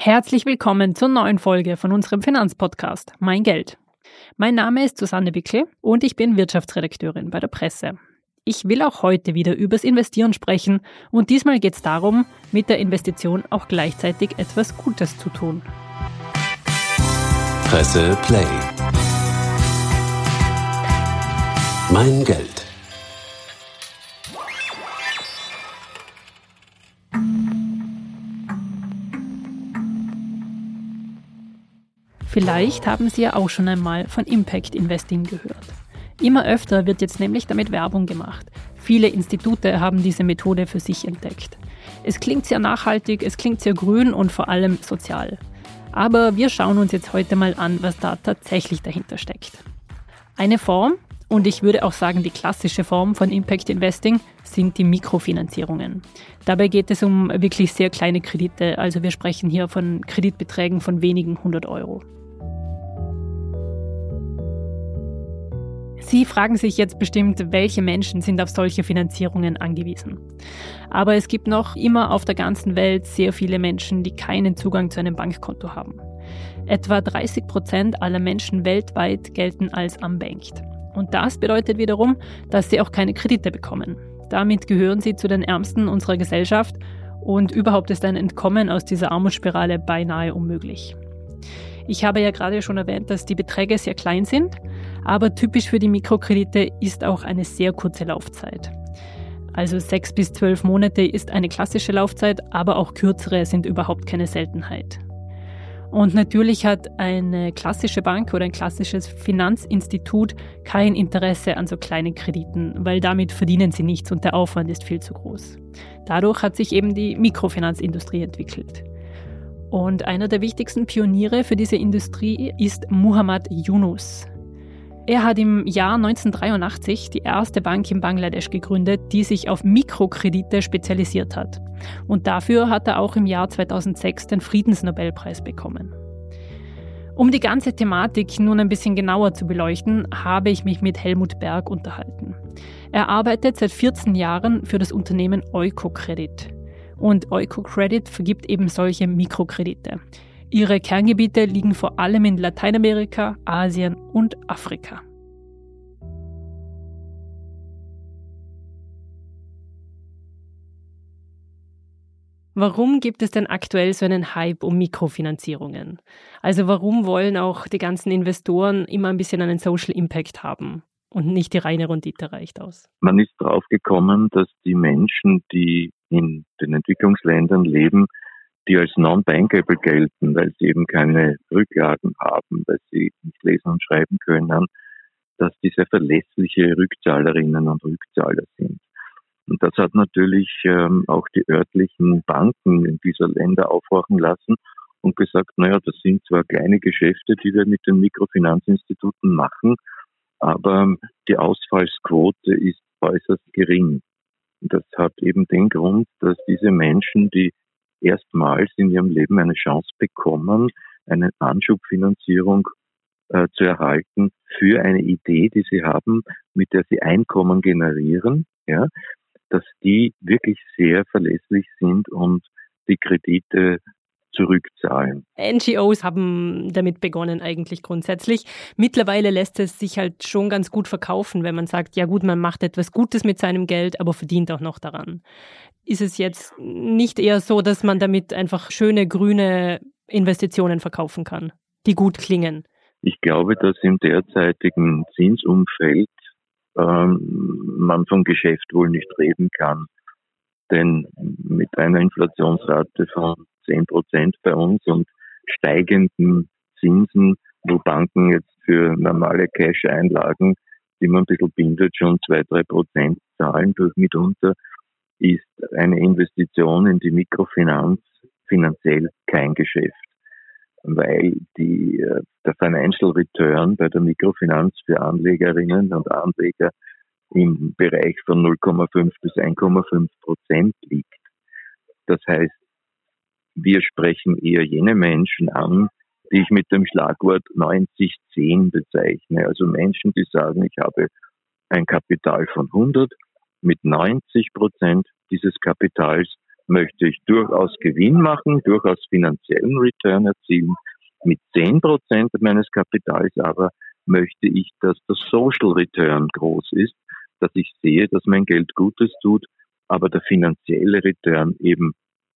Herzlich willkommen zur neuen Folge von unserem Finanzpodcast Mein Geld. Mein Name ist Susanne Wickel und ich bin Wirtschaftsredakteurin bei der Presse. Ich will auch heute wieder übers Investieren sprechen und diesmal geht es darum, mit der Investition auch gleichzeitig etwas Gutes zu tun. Presse Play. Mein Geld. Vielleicht haben Sie ja auch schon einmal von Impact Investing gehört. Immer öfter wird jetzt nämlich damit Werbung gemacht. Viele Institute haben diese Methode für sich entdeckt. Es klingt sehr nachhaltig, es klingt sehr grün und vor allem sozial. Aber wir schauen uns jetzt heute mal an, was da tatsächlich dahinter steckt. Eine Form, und ich würde auch sagen, die klassische Form von Impact Investing sind die Mikrofinanzierungen. Dabei geht es um wirklich sehr kleine Kredite, also wir sprechen hier von Kreditbeträgen von wenigen hundert Euro. Sie fragen sich jetzt bestimmt, welche Menschen sind auf solche Finanzierungen angewiesen. Aber es gibt noch immer auf der ganzen Welt sehr viele Menschen, die keinen Zugang zu einem Bankkonto haben. Etwa 30 Prozent aller Menschen weltweit gelten als unbanked. Und das bedeutet wiederum, dass sie auch keine Kredite bekommen. Damit gehören sie zu den Ärmsten unserer Gesellschaft und überhaupt ist ein Entkommen aus dieser Armutsspirale beinahe unmöglich. Ich habe ja gerade schon erwähnt, dass die Beträge sehr klein sind, aber typisch für die Mikrokredite ist auch eine sehr kurze Laufzeit. Also sechs bis zwölf Monate ist eine klassische Laufzeit, aber auch kürzere sind überhaupt keine Seltenheit. Und natürlich hat eine klassische Bank oder ein klassisches Finanzinstitut kein Interesse an so kleinen Krediten, weil damit verdienen sie nichts und der Aufwand ist viel zu groß. Dadurch hat sich eben die Mikrofinanzindustrie entwickelt. Und einer der wichtigsten Pioniere für diese Industrie ist Muhammad Yunus. Er hat im Jahr 1983 die erste Bank in Bangladesch gegründet, die sich auf Mikrokredite spezialisiert hat. Und dafür hat er auch im Jahr 2006 den Friedensnobelpreis bekommen. Um die ganze Thematik nun ein bisschen genauer zu beleuchten, habe ich mich mit Helmut Berg unterhalten. Er arbeitet seit 14 Jahren für das Unternehmen Eukocredit. Und Eukocredit vergibt eben solche Mikrokredite. Ihre Kerngebiete liegen vor allem in Lateinamerika, Asien und Afrika. Warum gibt es denn aktuell so einen Hype um Mikrofinanzierungen? Also warum wollen auch die ganzen Investoren immer ein bisschen einen Social Impact haben und nicht die reine Rendite reicht aus? Man ist draufgekommen, dass die Menschen, die in den Entwicklungsländern leben, die als non-bankable gelten, weil sie eben keine Rücklagen haben, weil sie nicht lesen und schreiben können, dass diese verlässliche Rückzahlerinnen und Rückzahler sind. Und das hat natürlich ähm, auch die örtlichen Banken in dieser Länder aufwachen lassen und gesagt, naja, das sind zwar kleine Geschäfte, die wir mit den Mikrofinanzinstituten machen, aber die Ausfallsquote ist äußerst gering. Und das hat eben den Grund, dass diese Menschen, die erstmals in ihrem Leben eine Chance bekommen, eine Anschubfinanzierung äh, zu erhalten für eine Idee, die sie haben, mit der sie Einkommen generieren, ja, dass die wirklich sehr verlässlich sind und die Kredite zurückzahlen. NGOs haben damit begonnen eigentlich grundsätzlich. Mittlerweile lässt es sich halt schon ganz gut verkaufen, wenn man sagt, ja gut, man macht etwas Gutes mit seinem Geld, aber verdient auch noch daran. Ist es jetzt nicht eher so, dass man damit einfach schöne grüne Investitionen verkaufen kann, die gut klingen? Ich glaube, dass im derzeitigen Zinsumfeld ähm, man vom Geschäft wohl nicht reden kann. Denn mit einer Inflationsrate von 10 Prozent bei uns und steigenden Zinsen, wo Banken jetzt für normale Cash-Einlagen, die man ein bisschen bindet, schon 2, 3 Prozent zahlen durch mitunter, ist eine Investition in die Mikrofinanz finanziell kein Geschäft, weil die, äh, der Financial Return bei der Mikrofinanz für Anlegerinnen und Anleger im Bereich von 0,5 bis 1,5 Prozent liegt. Das heißt, wir sprechen eher jene Menschen an, die ich mit dem Schlagwort 90-10 bezeichne. Also Menschen, die sagen, ich habe ein Kapital von 100, mit 90 Prozent dieses Kapitals möchte ich durchaus Gewinn machen, durchaus finanziellen Return erzielen. Mit 10 Prozent meines Kapitals aber möchte ich, dass der Social Return groß ist, dass ich sehe, dass mein Geld Gutes tut, aber der finanzielle Return eben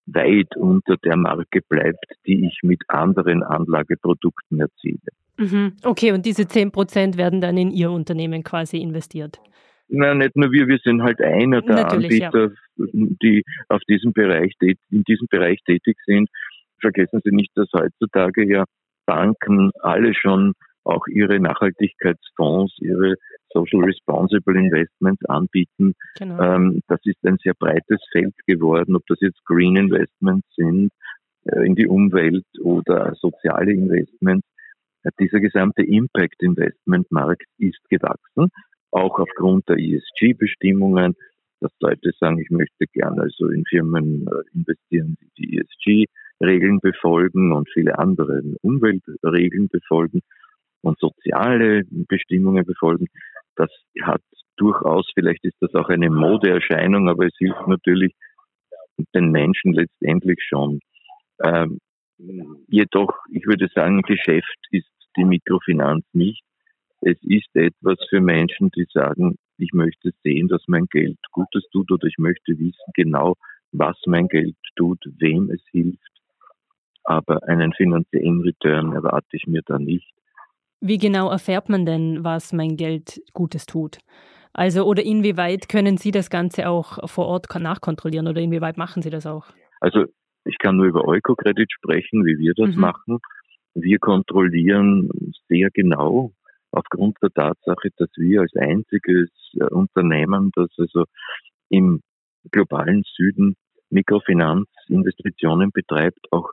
weit unter der Marke bleibt, die ich mit anderen Anlageprodukten erziele. Mhm. Okay, und diese 10 Prozent werden dann in Ihr Unternehmen quasi investiert? Na, nicht nur wir, wir sind halt einer der Natürlich, Anbieter, ja. die auf diesem Bereich, in diesem Bereich tätig sind. Vergessen Sie nicht, dass heutzutage ja Banken alle schon auch ihre Nachhaltigkeitsfonds, ihre Social Responsible Investments anbieten. Genau. Ähm, das ist ein sehr breites Feld geworden, ob das jetzt Green Investments sind äh, in die Umwelt oder soziale Investments. Äh, dieser gesamte Impact Investment Markt ist gewachsen, auch aufgrund der ESG-Bestimmungen, dass Leute sagen, ich möchte gerne also in Firmen äh, investieren, die die ESG-Regeln befolgen und viele andere Umweltregeln befolgen und soziale Bestimmungen befolgen. Das hat durchaus, vielleicht ist das auch eine Modeerscheinung, aber es hilft natürlich den Menschen letztendlich schon. Ähm, jedoch, ich würde sagen, Geschäft ist die Mikrofinanz nicht. Es ist etwas für Menschen, die sagen, ich möchte sehen, dass mein Geld Gutes tut oder ich möchte wissen genau, was mein Geld tut, wem es hilft. Aber einen finanziellen Return erwarte ich mir da nicht. Wie genau erfährt man denn, was mein Geld Gutes tut? Also, oder inwieweit können Sie das Ganze auch vor Ort nachkontrollieren oder inwieweit machen Sie das auch? Also, ich kann nur über Eukokredit sprechen, wie wir das mhm. machen. Wir kontrollieren sehr genau aufgrund der Tatsache, dass wir als einziges äh, Unternehmen, das also im globalen Süden Mikrofinanzinvestitionen betreibt, auch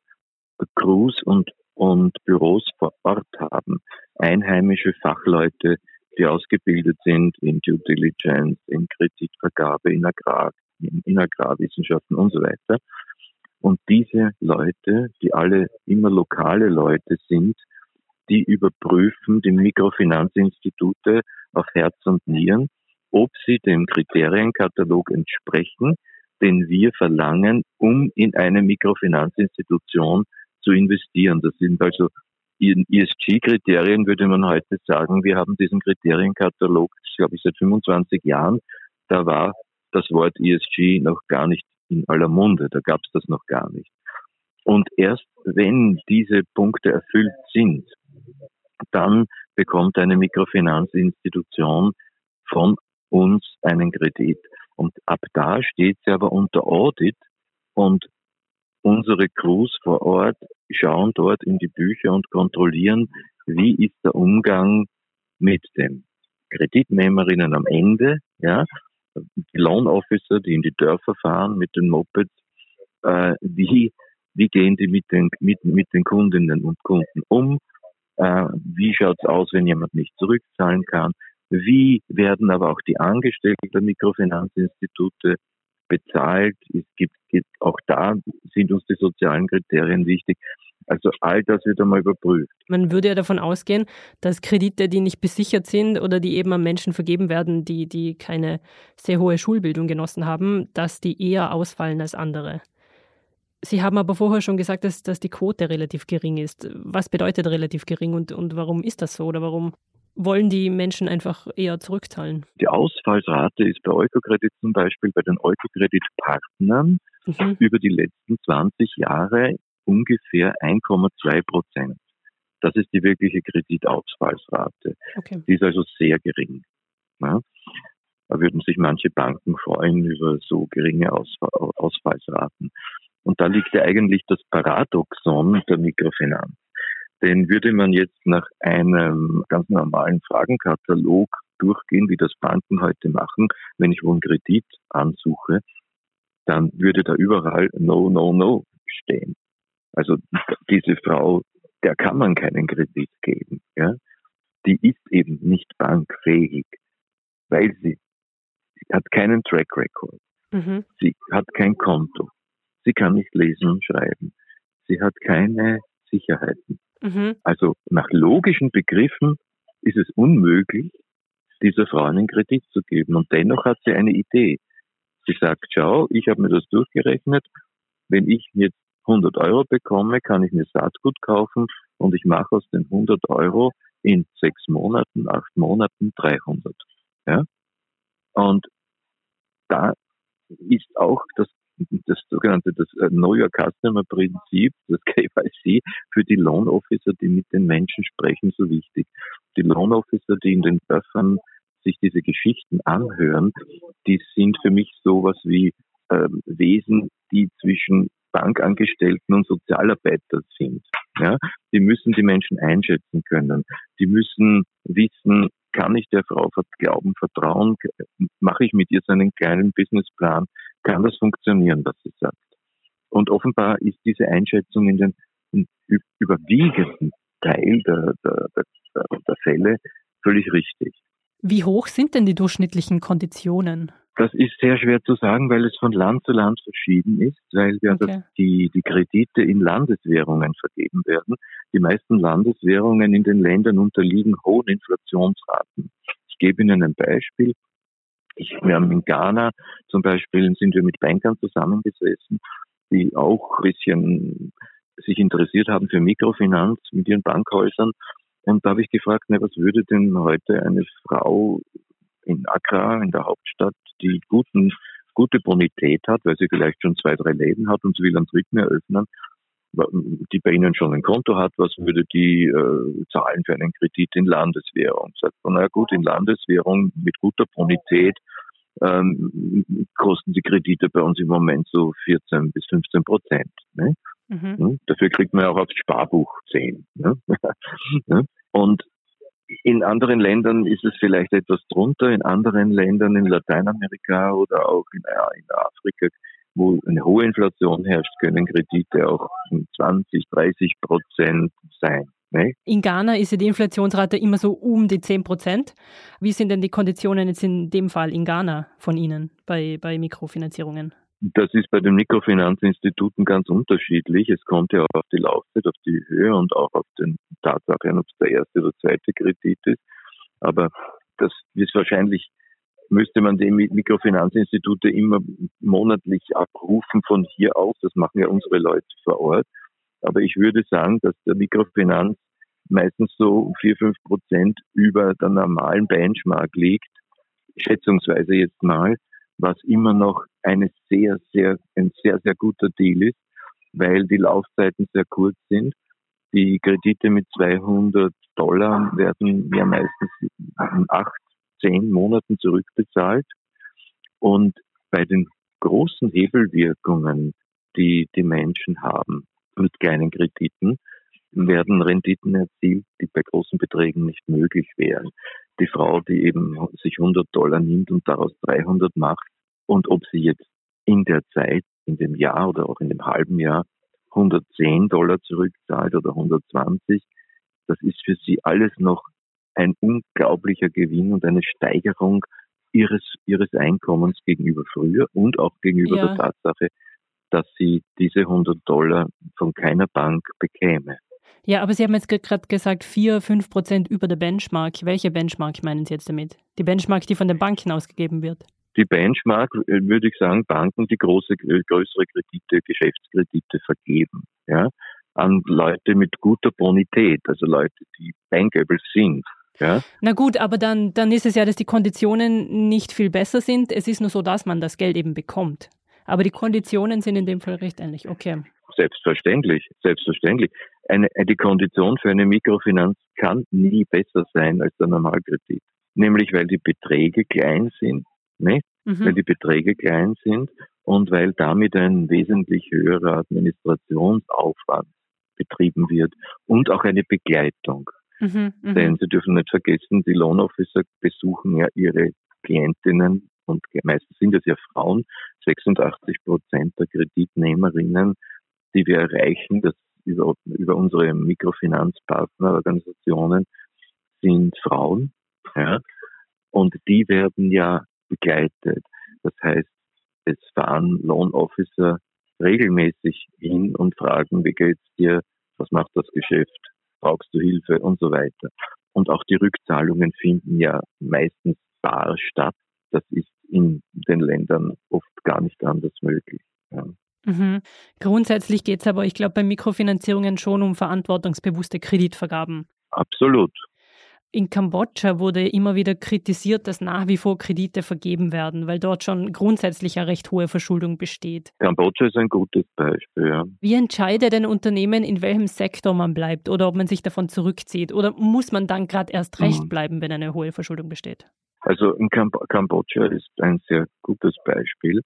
Crews und und Büros vor Ort haben. Einheimische Fachleute, die ausgebildet sind in Due Diligence, in Kreditvergabe, in, Agrar, in, in Agrarwissenschaften und so weiter. Und diese Leute, die alle immer lokale Leute sind, die überprüfen die Mikrofinanzinstitute auf Herz und Nieren, ob sie dem Kriterienkatalog entsprechen, den wir verlangen, um in eine Mikrofinanzinstitution zu investieren. Das sind also ESG-Kriterien, würde man heute sagen. Wir haben diesen Kriterienkatalog, glaube ich, seit 25 Jahren. Da war das Wort ESG noch gar nicht in aller Munde. Da gab es das noch gar nicht. Und erst wenn diese Punkte erfüllt sind, dann bekommt eine Mikrofinanzinstitution von uns einen Kredit. Und ab da steht sie aber unter Audit. Und unsere Crews vor Ort schauen dort in die Bücher und kontrollieren, wie ist der Umgang mit den Kreditnehmerinnen am Ende, ja, die Loan Officer, die in die Dörfer fahren mit den Mopeds, äh, wie, wie gehen die mit den, mit, mit den Kundinnen und Kunden um, wie schaut's aus, wenn jemand nicht zurückzahlen kann, wie werden aber auch die Angestellten der Mikrofinanzinstitute bezahlt. Es gibt, gibt auch da sind uns die sozialen Kriterien wichtig. Also all das wird einmal überprüft. Man würde ja davon ausgehen, dass Kredite, die nicht besichert sind oder die eben an Menschen vergeben werden, die, die keine sehr hohe Schulbildung genossen haben, dass die eher ausfallen als andere. Sie haben aber vorher schon gesagt, dass, dass die Quote relativ gering ist. Was bedeutet relativ gering und, und warum ist das so oder warum wollen die Menschen einfach eher zurückzahlen? Die Ausfallsrate ist bei Eukokredit zum Beispiel bei den Eukokreditpartnern mhm. über die letzten 20 Jahre ungefähr 1,2 Prozent. Das ist die wirkliche Kreditausfallsrate. Okay. Die ist also sehr gering. Ja? Da würden sich manche Banken freuen über so geringe Ausfallsraten. Und da liegt ja eigentlich das Paradoxon der Mikrofinanz den würde man jetzt nach einem ganz normalen Fragenkatalog durchgehen, wie das Banken heute machen, wenn ich wo einen Kredit ansuche, dann würde da überall No, No, No stehen. Also diese Frau, der kann man keinen Kredit geben. Ja? Die ist eben nicht bankfähig, weil sie, sie hat keinen Track Record. Mhm. Sie hat kein Konto. Sie kann nicht lesen und schreiben. Sie hat keine Sicherheiten. Mhm. Also nach logischen Begriffen ist es unmöglich, dieser Frau einen Kredit zu geben. Und dennoch hat sie eine Idee. Sie sagt, schau, ich habe mir das durchgerechnet wenn ich jetzt 100 Euro bekomme, kann ich mir Saatgut kaufen und ich mache aus den 100 Euro in sechs Monaten, acht Monaten 300. Ja? Und da ist auch das, das sogenannte das äh, Know Your Customer Prinzip, das KYC, für die Loan Officer, die mit den Menschen sprechen, so wichtig. Die Loan Officer, die in den Dörfern sich diese Geschichten anhören, die sind für mich sowas wie äh, Wesen, die zwischen Bankangestellten und Sozialarbeiter sind. Ja, die müssen die Menschen einschätzen können. Die müssen wissen, kann ich der Frau glauben, vertrauen? Mache ich mit ihr so einen kleinen Businessplan? Kann das funktionieren, was sie sagt? Und offenbar ist diese Einschätzung in den überwiegenden Teil der, der, der, der Fälle völlig richtig. Wie hoch sind denn die durchschnittlichen Konditionen? Das ist sehr schwer zu sagen, weil es von Land zu Land verschieden ist, weil ja okay. die, die Kredite in Landeswährungen vergeben werden. Die meisten Landeswährungen in den Ländern unterliegen hohen Inflationsraten. Ich gebe Ihnen ein Beispiel. Ich, wir haben in Ghana zum Beispiel sind wir mit Bankern zusammengesessen, die auch ein bisschen sich interessiert haben für Mikrofinanz mit ihren Bankhäusern. Und da habe ich gefragt, na, was würde denn heute eine Frau in Accra, in der Hauptstadt, die guten, gute Bonität hat, weil sie vielleicht schon zwei, drei Läden hat und sie will einen dritten eröffnen, die bei Ihnen schon ein Konto hat, was würde die äh, zahlen für einen Kredit in Landeswährung? Sagt man, na gut, in Landeswährung mit guter Bonität ähm, kosten die Kredite bei uns im Moment so 14 bis 15 Prozent. Ne? Mhm. Hm? Dafür kriegt man auch aufs Sparbuch 10. Ne? Und in anderen Ländern ist es vielleicht etwas drunter, in anderen Ländern in Lateinamerika oder auch in, in Afrika, wo eine hohe Inflation herrscht, können Kredite auch 20, 30 Prozent sein. Ne? In Ghana ist ja die Inflationsrate immer so um die 10 Prozent. Wie sind denn die Konditionen jetzt in dem Fall in Ghana von Ihnen bei, bei Mikrofinanzierungen? Das ist bei den Mikrofinanzinstituten ganz unterschiedlich. Es kommt ja auch auf die Laufzeit, auf die Höhe und auch auf den Tatsachen, ob es der erste oder zweite Kredit ist. Aber das ist wahrscheinlich, müsste man die Mikrofinanzinstitute immer monatlich abrufen von hier aus. Das machen ja unsere Leute vor Ort. Aber ich würde sagen, dass der Mikrofinanz meistens so vier fünf Prozent über der normalen Benchmark liegt, schätzungsweise jetzt mal was immer noch eine sehr, sehr, ein sehr, sehr guter Deal ist, weil die Laufzeiten sehr kurz sind. Die Kredite mit 200 Dollar werden ja meistens in acht, zehn Monaten zurückbezahlt. Und bei den großen Hebelwirkungen, die die Menschen haben mit kleinen Krediten, werden Renditen erzielt, die bei großen Beträgen nicht möglich wären. Die Frau, die eben sich 100 Dollar nimmt und daraus 300 macht und ob sie jetzt in der Zeit, in dem Jahr oder auch in dem halben Jahr 110 Dollar zurückzahlt oder 120, das ist für sie alles noch ein unglaublicher Gewinn und eine Steigerung ihres, ihres Einkommens gegenüber früher und auch gegenüber ja. der Tatsache, dass sie diese 100 Dollar von keiner Bank bekäme. Ja, aber Sie haben jetzt gerade gesagt, 4, 5 Prozent über der Benchmark. Welche Benchmark meinen Sie jetzt damit? Die Benchmark, die von den Banken ausgegeben wird? Die Benchmark, äh, würde ich sagen, Banken, die große, größere Kredite, Geschäftskredite vergeben, ja, an Leute mit guter Bonität, also Leute, die bankable sind. Ja. Na gut, aber dann, dann ist es ja, dass die Konditionen nicht viel besser sind. Es ist nur so, dass man das Geld eben bekommt. Aber die Konditionen sind in dem Fall recht ähnlich. Okay. Selbstverständlich, selbstverständlich. Eine, die Kondition für eine Mikrofinanz kann nie besser sein als der Normalkredit. Nämlich weil die Beträge klein sind, nicht? Mhm. weil die Beträge klein sind und weil damit ein wesentlich höherer Administrationsaufwand betrieben wird und auch eine Begleitung. Mhm, mh. Denn Sie dürfen nicht vergessen, die Lohnofficer besuchen ja ihre Klientinnen und meistens sind es ja Frauen, 86 Prozent der Kreditnehmerinnen die wir erreichen, das über, über unsere Mikrofinanzpartnerorganisationen, sind Frauen. Ja, und die werden ja begleitet. Das heißt, es fahren Lohnofficer regelmäßig hin und fragen, wie geht's dir, was macht das Geschäft, brauchst du Hilfe und so weiter. Und auch die Rückzahlungen finden ja meistens bar statt. Das ist in den Ländern oft gar nicht anders möglich. Ja. Mhm. Grundsätzlich geht es aber, ich glaube, bei Mikrofinanzierungen schon um verantwortungsbewusste Kreditvergaben. Absolut. In Kambodscha wurde immer wieder kritisiert, dass nach wie vor Kredite vergeben werden, weil dort schon grundsätzlich eine recht hohe Verschuldung besteht. Kambodscha ist ein gutes Beispiel. Ja. Wie entscheidet ein Unternehmen, in welchem Sektor man bleibt oder ob man sich davon zurückzieht? Oder muss man dann gerade erst recht mhm. bleiben, wenn eine hohe Verschuldung besteht? Also in Kamb Kambodscha ist ein sehr gutes Beispiel,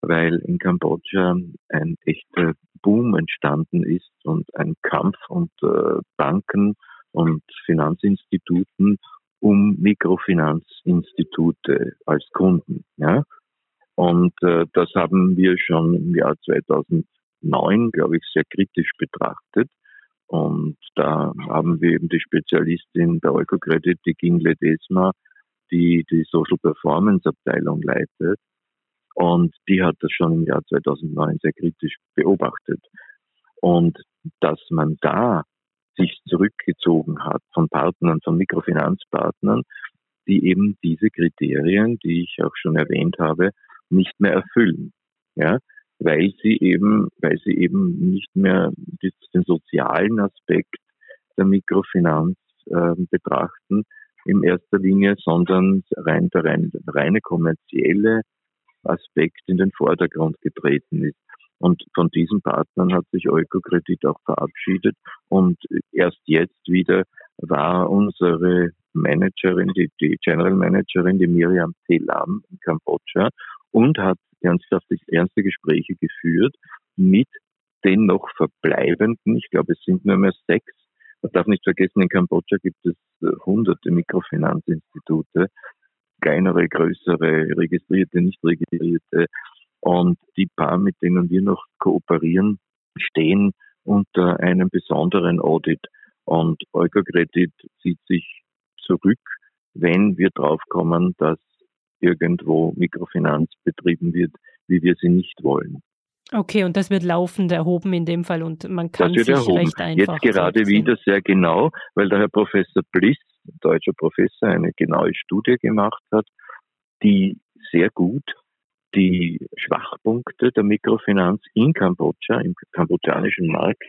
weil in Kambodscha ein echter Boom entstanden ist und ein Kampf unter Banken und Finanzinstituten um Mikrofinanzinstitute als Kunden. Ja? Und äh, das haben wir schon im Jahr 2009, glaube ich, sehr kritisch betrachtet. Und da haben wir eben die Spezialistin der Eukocredit, die Gingle Desma, die die Social Performance Abteilung leitet. Und die hat das schon im Jahr 2009 sehr kritisch beobachtet. Und dass man da sich zurückgezogen hat von Partnern, von Mikrofinanzpartnern, die eben diese Kriterien, die ich auch schon erwähnt habe, nicht mehr erfüllen. Ja, weil sie eben, weil sie eben nicht mehr den sozialen Aspekt der Mikrofinanz äh, betrachten in erster Linie, sondern rein der reine, reine kommerzielle Aspekt in den Vordergrund getreten ist. Und von diesen Partnern hat sich Eukokredit auch verabschiedet. Und erst jetzt wieder war unsere Managerin, die, die General Managerin, die Miriam Telam in Kambodscha und hat ernsthaft, ernste Gespräche geführt mit den noch verbleibenden, ich glaube es sind nur mehr sechs. Man darf nicht vergessen, in Kambodscha gibt es hunderte Mikrofinanzinstitute, kleinere, größere, registrierte, nicht registrierte, und die paar, mit denen wir noch kooperieren, stehen unter einem besonderen Audit. Und Eukokredit zieht sich zurück, wenn wir draufkommen, dass irgendwo Mikrofinanz betrieben wird, wie wir sie nicht wollen. Okay, und das wird laufend erhoben in dem Fall und man kann sich erhoben. recht einfach. Jetzt gerade wieder sehr genau, weil der Herr Professor Bliss, deutscher Professor, eine genaue Studie gemacht hat, die sehr gut die Schwachpunkte der Mikrofinanz in Kambodscha, im kambodschanischen Markt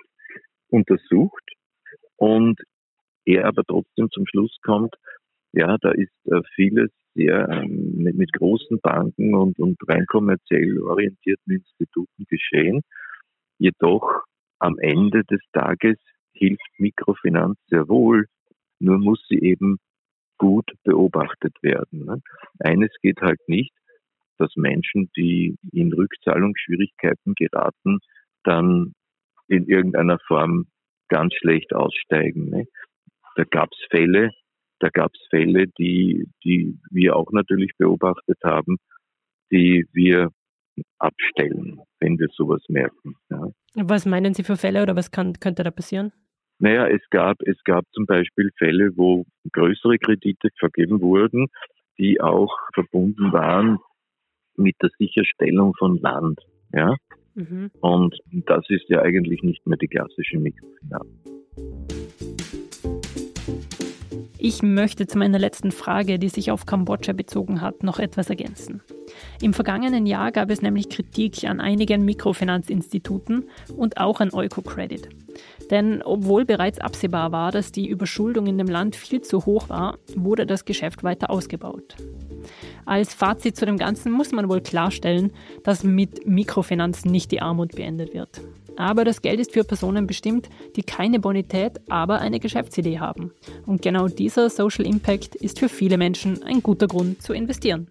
untersucht und er aber trotzdem zum Schluss kommt, ja, da ist äh, vieles sehr ähm, mit, mit, großen Banken und, und rein kommerziell orientierten Instituten geschehen. Jedoch am Ende des Tages hilft Mikrofinanz sehr wohl, nur muss sie eben gut beobachtet werden. Ne? Eines geht halt nicht, dass Menschen, die in Rückzahlungsschwierigkeiten geraten, dann in irgendeiner Form ganz schlecht aussteigen. Ne? Da gab es Fälle, da gab es Fälle, die, die wir auch natürlich beobachtet haben, die wir abstellen, wenn wir sowas merken. Ja. Was meinen Sie für Fälle oder was kann, könnte da passieren? Naja, es gab, es gab zum Beispiel Fälle, wo größere Kredite vergeben wurden, die auch verbunden waren mit der Sicherstellung von Land. Ja? Mhm. Und das ist ja eigentlich nicht mehr die klassische Mikrofinanz. Ich möchte zu meiner letzten Frage, die sich auf Kambodscha bezogen hat, noch etwas ergänzen. Im vergangenen Jahr gab es nämlich Kritik an einigen Mikrofinanzinstituten und auch an Eukocredit. Denn obwohl bereits absehbar war, dass die Überschuldung in dem Land viel zu hoch war, wurde das Geschäft weiter ausgebaut. Als Fazit zu dem Ganzen muss man wohl klarstellen, dass mit Mikrofinanz nicht die Armut beendet wird. Aber das Geld ist für Personen bestimmt, die keine Bonität, aber eine Geschäftsidee haben. Und genau dieser Social Impact ist für viele Menschen ein guter Grund zu investieren.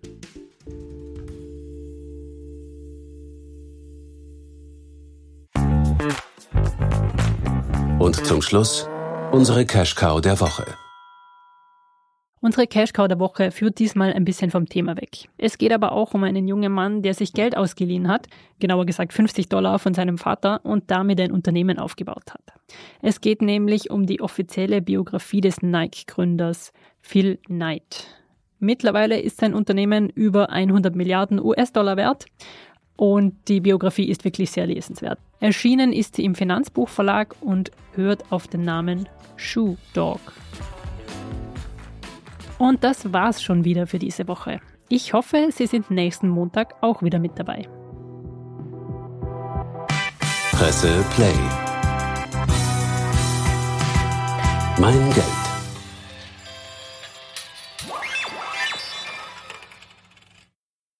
Und zum Schluss unsere Cash Cow der Woche. Unsere Cashcow der Woche führt diesmal ein bisschen vom Thema weg. Es geht aber auch um einen jungen Mann, der sich Geld ausgeliehen hat, genauer gesagt 50 Dollar von seinem Vater und damit ein Unternehmen aufgebaut hat. Es geht nämlich um die offizielle Biografie des Nike-Gründers Phil Knight. Mittlerweile ist sein Unternehmen über 100 Milliarden US-Dollar wert und die Biografie ist wirklich sehr lesenswert. Erschienen ist sie im Finanzbuchverlag und hört auf den Namen Shoe Dog. Und das war's schon wieder für diese Woche. Ich hoffe, Sie sind nächsten Montag auch wieder mit dabei. Presse Play. Mein Geld.